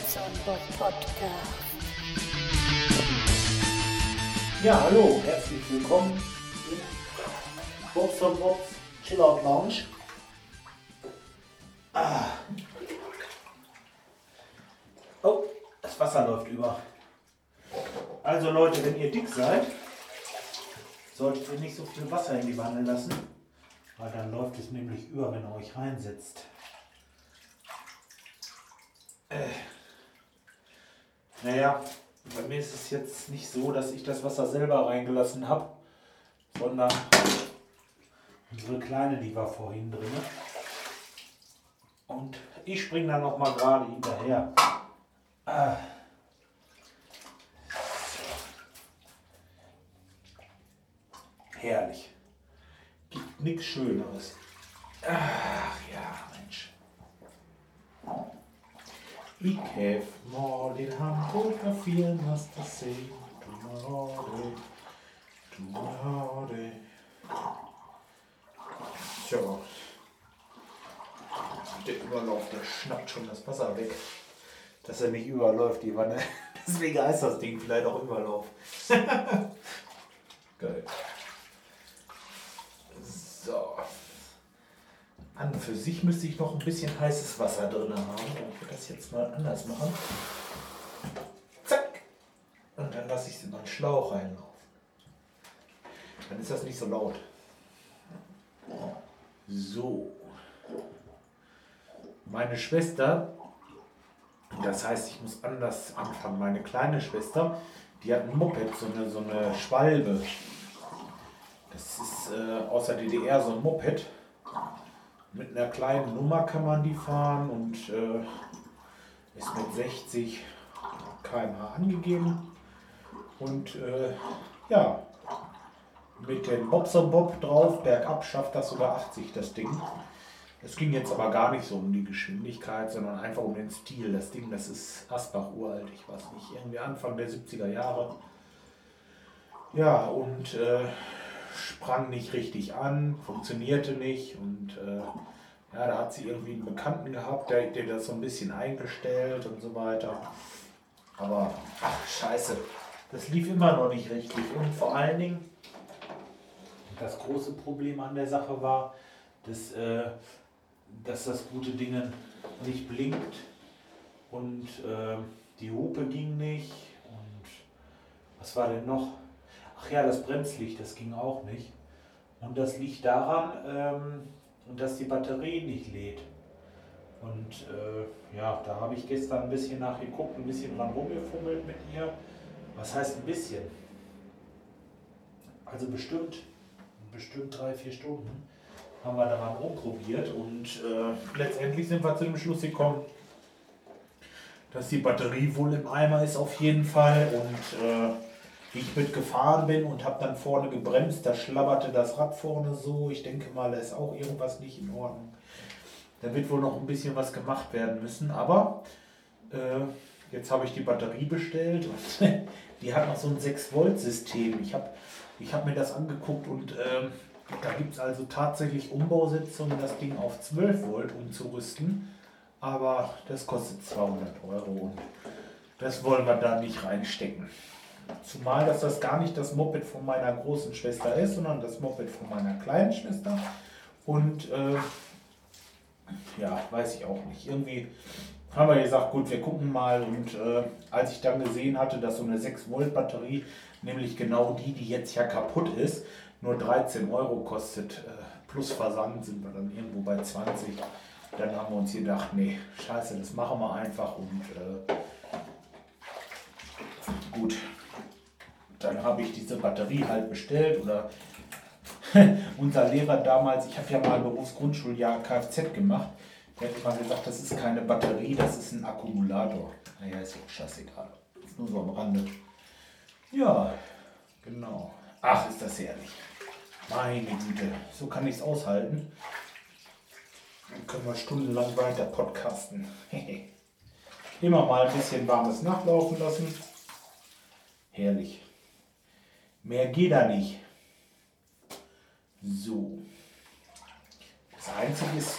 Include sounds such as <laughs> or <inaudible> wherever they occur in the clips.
Podcast. Ja, hallo, herzlich willkommen im Bobs und Bobs Chillout Lounge. Ah. Oh, das Wasser läuft über. Also Leute, wenn ihr dick seid, solltet ihr nicht so viel Wasser in die Wanne lassen, weil dann läuft es nämlich über, wenn ihr euch reinsetzt. Äh. Naja, bei mir ist es jetzt nicht so, dass ich das Wasser selber reingelassen habe, sondern unsere Kleine, die war vorhin drin. Und ich springe dann noch mal gerade hinterher. Ah. Herrlich. Gibt nichts Schöneres. Ach ja, Mensch. Ich have mal in Hamburg a feeling must I say tomorrow, tomorrow. Tja. Der Überlauf, der schnappt schon das Wasser weg. Dass er nicht überläuft, die Wanne. <laughs> Deswegen heißt das Ding vielleicht auch Überlauf. <laughs> Geil. So. An und für sich müsste ich noch ein bisschen heißes Wasser drin haben. Ich werde das jetzt mal anders machen. Zack. Und dann lasse ich es in meinen Schlauch reinlaufen. Dann ist das nicht so laut. So. Meine Schwester, das heißt, ich muss anders anfangen. Meine kleine Schwester, die hat ein Moped, so eine, so eine Schwalbe. Das ist äh, aus DDR so ein Moped. Mit einer kleinen Nummer kann man die fahren und äh, ist mit 60 km/h angegeben. Und äh, ja, mit dem Bobser Bob drauf, bergab schafft das sogar 80 das Ding. Es ging jetzt aber gar nicht so um die Geschwindigkeit, sondern einfach um den Stil. Das Ding, das ist Asbach uralt, ich weiß nicht, irgendwie Anfang der 70er Jahre. Ja, und äh, sprang nicht richtig an, funktionierte nicht und äh, ja, da hat sie irgendwie einen Bekannten gehabt, der, der das so ein bisschen eingestellt und so weiter. Aber, ach scheiße, das lief immer noch nicht richtig und vor allen Dingen, das große Problem an der Sache war, dass, äh, dass das gute Ding nicht blinkt und äh, die Hupe ging nicht und was war denn noch? Ach ja, das Bremslicht, das ging auch nicht. Und das liegt daran, ähm, dass die Batterie nicht lädt. Und äh, ja, da habe ich gestern ein bisschen nachgeguckt, ein bisschen dran rumgefummelt mit ihr. Was heißt ein bisschen? Also bestimmt, bestimmt drei, vier Stunden haben wir daran rumprobiert und äh, letztendlich sind wir zu dem Schluss gekommen, dass die Batterie wohl im Eimer ist auf jeden Fall und äh, ich mitgefahren bin und habe dann vorne gebremst, da schlabberte das Rad vorne so. Ich denke mal, da ist auch irgendwas nicht in Ordnung. Da wird wohl noch ein bisschen was gemacht werden müssen, aber äh, jetzt habe ich die Batterie bestellt und <laughs> die hat noch so ein 6-Volt-System. Ich habe ich hab mir das angeguckt und äh, da gibt es also tatsächlich Umbausitzungen, das Ding auf 12 Volt umzurüsten, aber das kostet 200 Euro und das wollen wir da nicht reinstecken. Zumal, dass das gar nicht das Moped von meiner großen Schwester ist, sondern das Moped von meiner kleinen Schwester. Und äh, ja, weiß ich auch nicht. Irgendwie haben wir gesagt, gut, wir gucken mal. Und äh, als ich dann gesehen hatte, dass so eine 6-Volt-Batterie, nämlich genau die, die jetzt ja kaputt ist, nur 13 Euro kostet, äh, plus Versand sind wir dann irgendwo bei 20. Dann haben wir uns gedacht, nee, scheiße, das machen wir einfach und äh, gut, dann habe ich diese Batterie halt bestellt oder <laughs> unser Lehrer damals, ich habe ja mal Berufsgrundschuljahr Kfz gemacht, der hat immer gesagt, das ist keine Batterie, das ist ein Akkumulator. Naja, ist auch scheißegal. Ist nur so am Rande. Ja, genau. Ach, ist das herrlich. Meine Güte, so kann ich es aushalten. Dann können wir stundenlang weiter podcasten. <laughs> Immer mal ein bisschen warmes Nachlaufen lassen. Herrlich. Mehr geht da nicht. So. Das Einzige ist,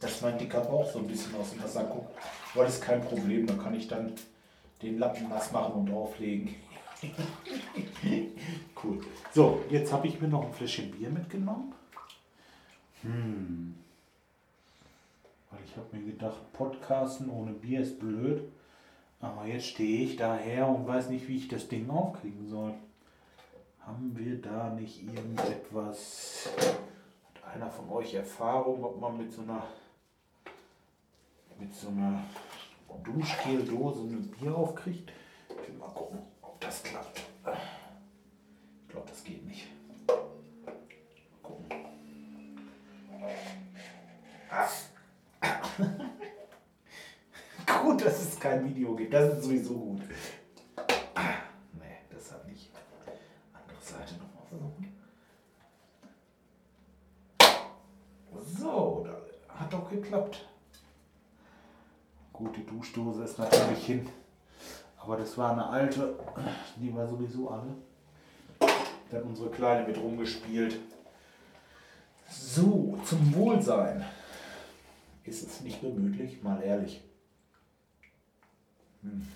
dass mein dicker Bauch so ein bisschen aus dem Wasser guckt. Aber das ist kein Problem, da kann ich dann den Lappen nass machen und drauflegen. <laughs> cool. So, jetzt habe ich mir noch ein Fläschchen Bier mitgenommen. Hm. Weil ich habe mir gedacht, Podcasten ohne Bier ist blöd. Aber jetzt stehe ich daher und weiß nicht, wie ich das Ding aufkriegen soll. Haben wir da nicht irgendetwas? Hat einer von euch Erfahrung, ob man mit so einer mit so einer Duschgeldose ein Bier aufkriegt? Ich will mal gucken, ob das klappt. Ich glaube, das geht nicht. Gucken. Ah. gut, dass es kein Video gibt. Das ist sowieso gut. Nee, deshalb nicht. Andere Seite nochmal versuchen. So, hat doch geklappt. Gut, die Duschdose ist natürlich hin. Aber das war eine alte, die war sowieso alle. Da hat unsere Kleine mit rumgespielt. So, zum Wohlsein. Ist es nicht gemütlich, mal ehrlich. Hm.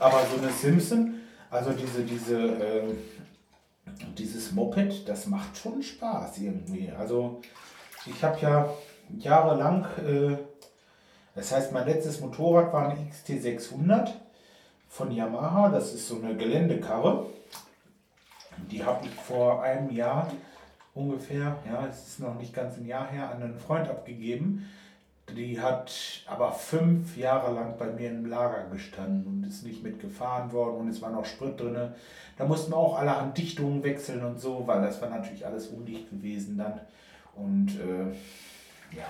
Aber so eine Simpson, also diese, diese, äh, dieses Moped, das macht schon Spaß irgendwie. Also ich habe ja jahrelang, äh, das heißt mein letztes Motorrad war eine XT600 von Yamaha, das ist so eine Geländekarre. Die habe ich vor einem Jahr ungefähr, ja, es ist noch nicht ganz ein Jahr her, an einen Freund abgegeben. Die hat aber fünf Jahre lang bei mir im Lager gestanden und ist nicht mitgefahren worden und es war noch Sprit drin. Da mussten auch allerhand Dichtungen wechseln und so, weil das war natürlich alles undicht gewesen dann. Und äh, ja,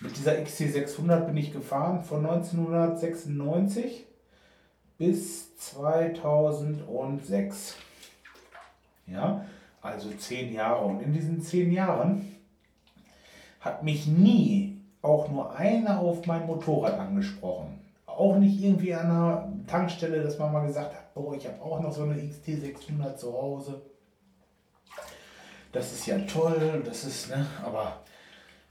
mit dieser XC600 bin ich gefahren von 1996 bis 2006. Ja, also zehn Jahre. Und in diesen zehn Jahren hat mich nie auch nur einer auf mein Motorrad angesprochen. Auch nicht irgendwie an einer Tankstelle, dass man mal gesagt hat, oh, ich habe auch noch so eine XT600 zu Hause. Das ist ja toll, das ist, ne, aber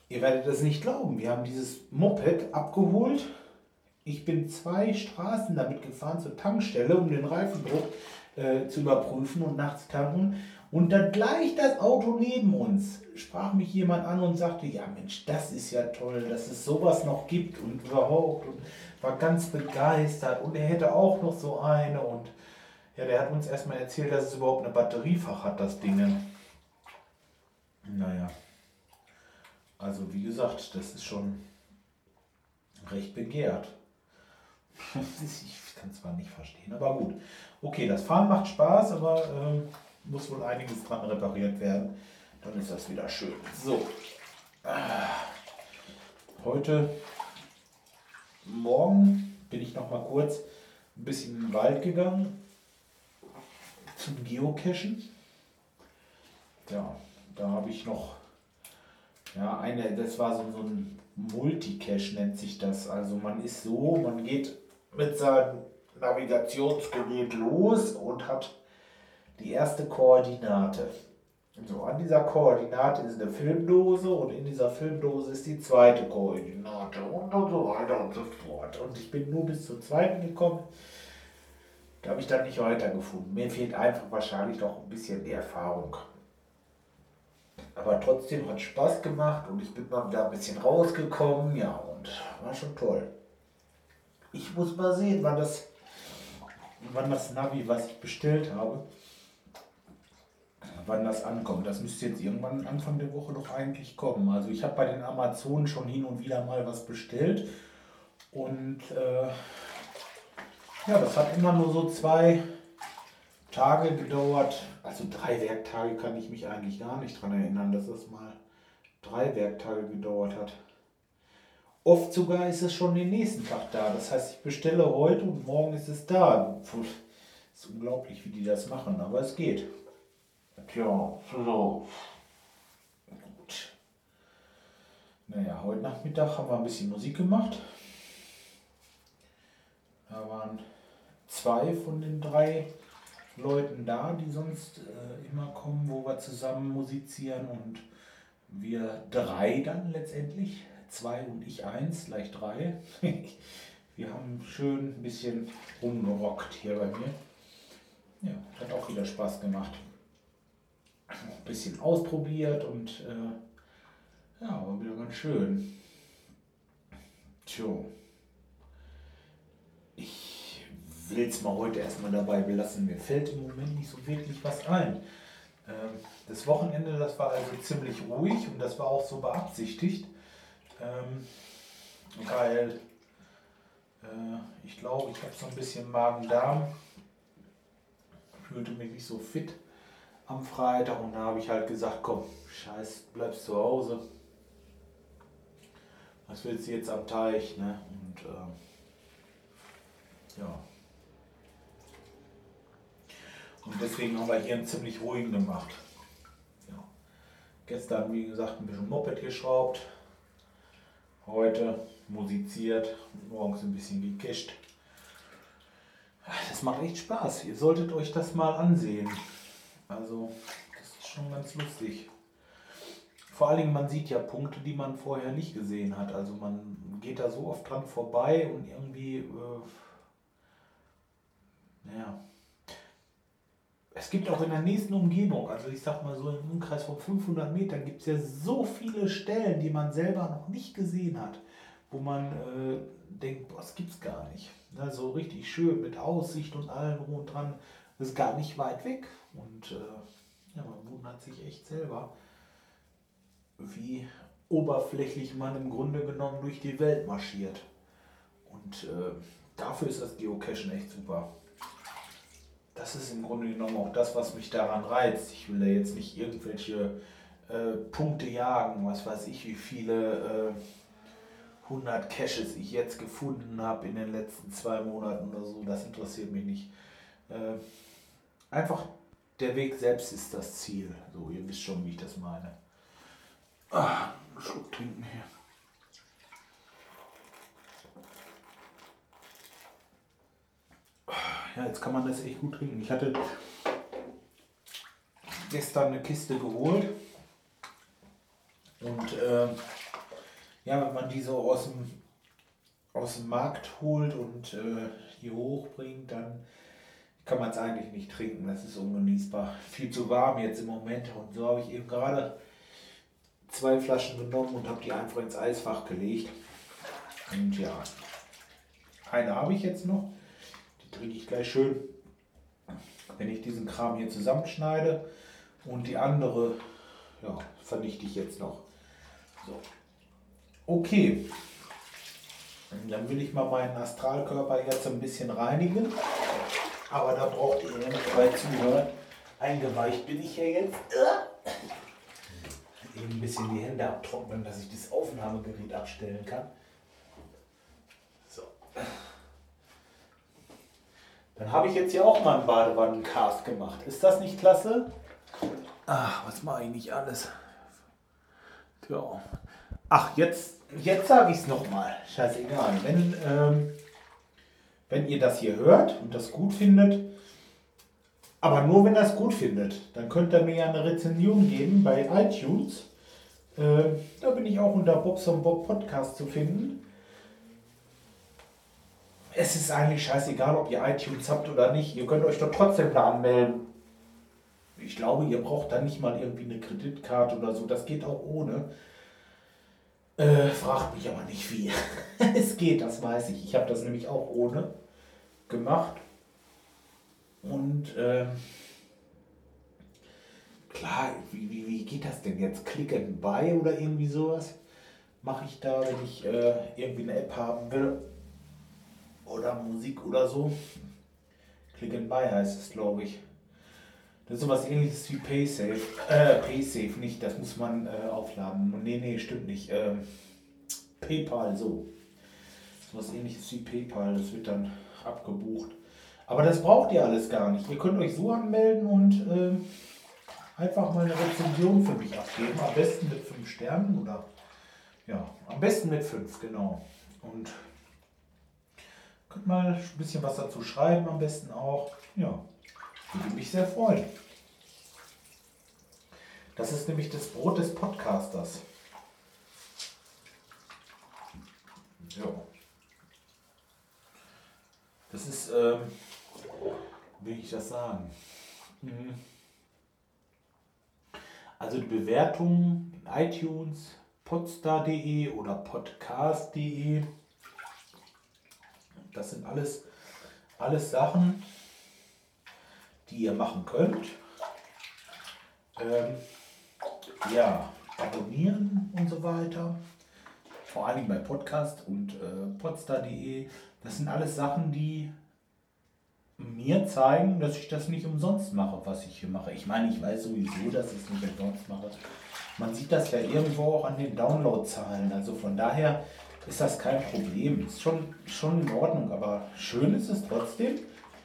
ihr werdet das nicht glauben. Wir haben dieses Moped abgeholt. Ich bin zwei Straßen damit gefahren zur Tankstelle, um den Reifendruck äh, zu überprüfen und nachts tanken. Und dann gleich das Auto neben uns sprach mich jemand an und sagte, ja Mensch, das ist ja toll, dass es sowas noch gibt und überhaupt und war ganz begeistert und er hätte auch noch so eine und ja, der hat uns erstmal erzählt, dass es überhaupt eine Batteriefach hat, das Ding. Naja, also wie gesagt, das ist schon recht begehrt. <laughs> ich kann es zwar nicht verstehen, aber gut. Okay, das Fahren macht Spaß, aber... Ähm, muss wohl einiges dran repariert werden. Dann ist das wieder schön. So. Heute Morgen bin ich noch mal kurz ein bisschen in den Wald gegangen zum Geocachen. Ja, da habe ich noch ja, eine, das war so, so ein Multicache nennt sich das. Also man ist so, man geht mit seinem Navigationsgerät los und hat die erste Koordinate. So, an dieser Koordinate ist eine Filmdose und in dieser Filmdose ist die zweite Koordinate und, und so weiter und so fort. Und ich bin nur bis zur zweiten gekommen. Da habe ich dann nicht weitergefunden. Mir fehlt einfach wahrscheinlich noch ein bisschen die Erfahrung. Aber trotzdem hat Spaß gemacht und ich bin mal wieder ein bisschen rausgekommen. Ja, und war schon toll. Ich muss mal sehen, wann das, wann das Navi, was ich bestellt habe, wann das ankommt. Das müsste jetzt irgendwann Anfang der Woche doch eigentlich kommen. Also ich habe bei den Amazonen schon hin und wieder mal was bestellt. Und äh, ja, das hat immer nur so zwei Tage gedauert. Also drei Werktage kann ich mich eigentlich gar nicht daran erinnern, dass es mal drei Werktage gedauert hat. Oft sogar ist es schon den nächsten Tag da. Das heißt, ich bestelle heute und morgen ist es da. Puh, ist unglaublich, wie die das machen, aber es geht. Tja, so. Gut. Naja, heute Nachmittag haben wir ein bisschen Musik gemacht. Da waren zwei von den drei Leuten da, die sonst äh, immer kommen, wo wir zusammen musizieren und wir drei dann letztendlich, zwei und ich eins, gleich drei. <laughs> wir haben schön ein bisschen rumgerockt hier bei mir. Ja, hat auch wieder Spaß gemacht. Ein bisschen ausprobiert und äh, ja, war wieder ganz schön. Tjo. Ich will es mal heute erstmal dabei belassen. Mir fällt im Moment nicht so wirklich was ein. Ähm, das Wochenende, das war also ziemlich ruhig und das war auch so beabsichtigt, ähm, weil äh, ich glaube, ich habe so ein bisschen Magen-Darm, fühlte mich nicht so fit am Freitag und da habe ich halt gesagt, komm, scheiß, bleibst zu Hause. Was willst du jetzt am Teich? Ne? Und äh, ja. Und deswegen haben wir hier einen ziemlich ruhigen gemacht. Ja. Gestern, wie gesagt, ein bisschen Moped geschraubt. Heute musiziert, morgens ein bisschen gecasht. Das macht echt Spaß. Ihr solltet euch das mal ansehen. Also, das ist schon ganz lustig. Vor allen Dingen, man sieht ja Punkte, die man vorher nicht gesehen hat. Also man geht da so oft dran vorbei und irgendwie, äh, naja. Es gibt auch in der nächsten Umgebung, also ich sag mal so im Umkreis von 500 Metern, gibt es ja so viele Stellen, die man selber noch nicht gesehen hat, wo man äh, denkt, boah, das gibt's gar nicht. Also richtig schön mit Aussicht und allem drum dran. Das ist gar nicht weit weg. Und äh, ja, man wundert sich echt selber wie oberflächlich man im Grunde genommen durch die Welt marschiert. Und äh, dafür ist das Geocachen echt super. Das ist im Grunde genommen auch das, was mich daran reizt. Ich will da jetzt nicht irgendwelche äh, Punkte jagen, was weiß ich, wie viele äh, 100 Caches ich jetzt gefunden habe in den letzten zwei Monaten oder so. Das interessiert mich nicht. Äh, einfach der Weg selbst ist das Ziel. So, ihr wisst schon, wie ich das meine. Ah, Schluck trinken hier. Ja, jetzt kann man das echt gut trinken. Ich hatte gestern eine Kiste geholt. Und äh, ja, wenn man die so aus dem, aus dem Markt holt und äh, hier hochbringt, dann kann man es eigentlich nicht trinken. Das ist ungenießbar. Viel zu warm jetzt im Moment. Und so habe ich eben gerade zwei Flaschen genommen und habe die einfach ins Eisfach gelegt. Und ja, eine habe ich jetzt noch. Trinke ich gleich schön, wenn ich diesen Kram hier zusammenschneide. Und die andere, ja, vernichte ich jetzt noch. So. Okay. Dann will ich mal meinen Astralkörper jetzt ein bisschen reinigen. Aber da braucht ihr ja nicht bei zuhören. Eingeweicht bin ich ja jetzt eben ein bisschen die Hände abtrocknen, dass ich das Aufnahmegerät abstellen kann. So. Dann habe ich jetzt hier auch mal einen Badewannencast gemacht. Ist das nicht klasse? Ach, was mache ich nicht alles? Tja. Ach, jetzt, jetzt sage ich es nochmal. Scheißegal. Wenn, ähm, wenn ihr das hier hört und das gut findet, aber nur wenn er es gut findet. Dann könnt ihr mir ja eine Rezension geben bei iTunes. Äh, da bin ich auch unter Bobson Bob Podcast zu finden. Es ist eigentlich scheißegal, ob ihr iTunes habt oder nicht. Ihr könnt euch doch trotzdem da anmelden. Ich glaube, ihr braucht da nicht mal irgendwie eine Kreditkarte oder so. Das geht auch ohne. Äh, fragt mich aber nicht wie. <laughs> es geht, das weiß ich. Ich habe das nämlich auch ohne gemacht. Und ähm, klar, wie, wie, wie geht das denn jetzt? Klicken bei oder irgendwie sowas? Mache ich da, wenn ich äh, irgendwie eine App haben will? Oder Musik oder so? Klicken bei heißt es, glaube ich. Das ist sowas ähnliches wie PaySafe. Äh, PaySafe nicht, das muss man äh, aufladen. Nee, nee, stimmt nicht. Ähm, PayPal, so. Sowas ähnliches wie PayPal, das wird dann abgebucht. Aber das braucht ihr alles gar nicht. Ihr könnt euch so anmelden und äh, einfach mal eine Rezension für mich abgeben. Am besten mit 5 Sternen oder ja, am besten mit 5, genau. Und Könnt mal ein bisschen was dazu schreiben, am besten auch. Ja, würde mich sehr freuen. Das ist nämlich das Brot des Podcasters. Ja. Das ist, ähm, wie ich das sagen? Mhm. Also die Bewertungen in iTunes, podstar.de oder podcast.de, das sind alles, alles Sachen, die ihr machen könnt. Ähm, ja, abonnieren und so weiter. Vor allem bei Podcast und äh, podstar.de. Das sind alles Sachen, die mir zeigen, dass ich das nicht umsonst mache, was ich hier mache. Ich meine, ich weiß sowieso, dass ich es nicht umsonst mache. Man sieht das ja irgendwo auch an den Downloadzahlen. Also von daher ist das kein Problem. Ist schon, schon in Ordnung, aber schön ist es trotzdem,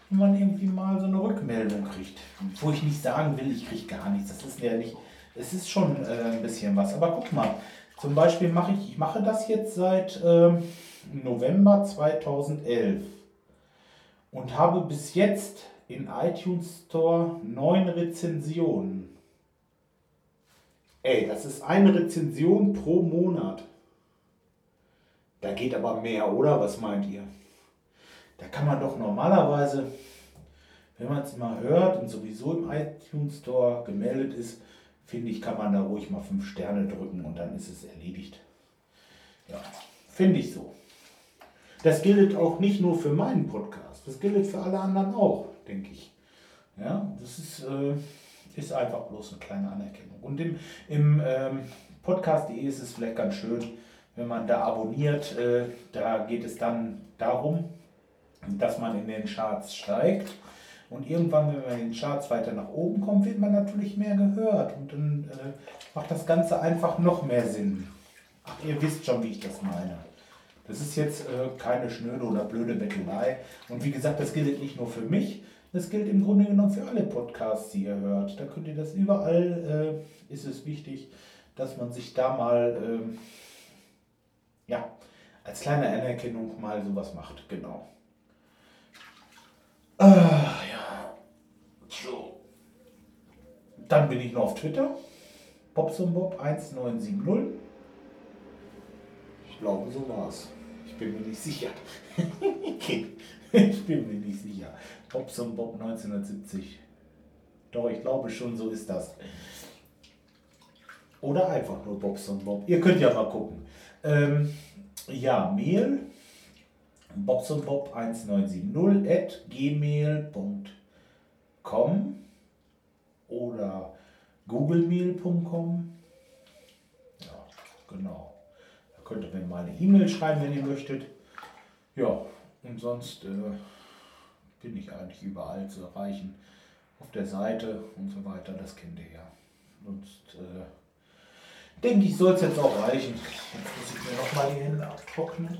wenn man irgendwie mal so eine Rückmeldung kriegt. Wo ich nicht sagen will, ich kriege gar nichts. Das ist ja nicht. Es ist schon äh, ein bisschen was. Aber guck mal, zum Beispiel mache ich, ich mache das jetzt seit äh, November 2011 und habe bis jetzt in iTunes Store neun Rezensionen. Ey, das ist eine Rezension pro Monat. Da geht aber mehr, oder? Was meint ihr? Da kann man doch normalerweise, wenn man es mal hört und sowieso im iTunes Store gemeldet ist, finde ich, kann man da ruhig mal fünf Sterne drücken und dann ist es erledigt. Ja, finde ich so. Das gilt auch nicht nur für meinen Podcast, das gilt für alle anderen auch, denke ich. Ja, das ist, äh, ist einfach bloß eine kleine Anerkennung. Und im, im ähm, Podcast.de ist es vielleicht ganz schön, wenn man da abonniert. Äh, da geht es dann darum, dass man in den Charts steigt. Und irgendwann, wenn man in den Charts weiter nach oben kommt, wird man natürlich mehr gehört. Und dann äh, macht das Ganze einfach noch mehr Sinn. Ach, ihr wisst schon, wie ich das meine. Das ist jetzt äh, keine schnöde oder blöde Bettelei. Und wie gesagt, das gilt nicht nur für mich, das gilt im Grunde genommen für alle Podcasts, die ihr hört. Da könnt ihr das überall, äh, ist es wichtig, dass man sich da mal, äh, ja, als kleine Anerkennung mal sowas macht. Genau. Äh, ja. So. Dann bin ich noch auf Twitter. Bobsonbob1970. Ich glaube, so war's bin mir nicht sicher. ich bin mir nicht sicher. Bobson Bob 1970. Doch, ich glaube schon, so ist das. Oder einfach nur Bobson Bob. Ihr könnt ja mal gucken. Ähm, ja, Mail bobsonbob1970 at gmail.com oder googlemail.com. Ja, genau. Könnt ihr mir mal eine E-Mail schreiben, wenn ihr möchtet. Ja, und sonst äh, bin ich eigentlich überall zu erreichen. Auf der Seite und so weiter, das kennt ihr ja. Sonst äh, denke ich, soll es jetzt auch reichen. Jetzt muss ich mir nochmal die Hände abtrocknen.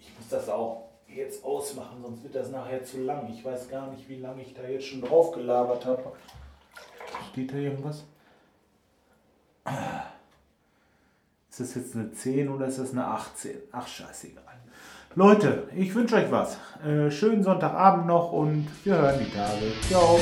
Ich muss das auch jetzt ausmachen, sonst wird das nachher zu lang. Ich weiß gar nicht, wie lange ich da jetzt schon drauf gelabert habe. Steht da irgendwas? Ist das jetzt eine 10 oder ist das eine 18? Ach, scheißegal. Leute, ich wünsche euch was. Äh, schönen Sonntagabend noch und wir hören die Tage. Ciao.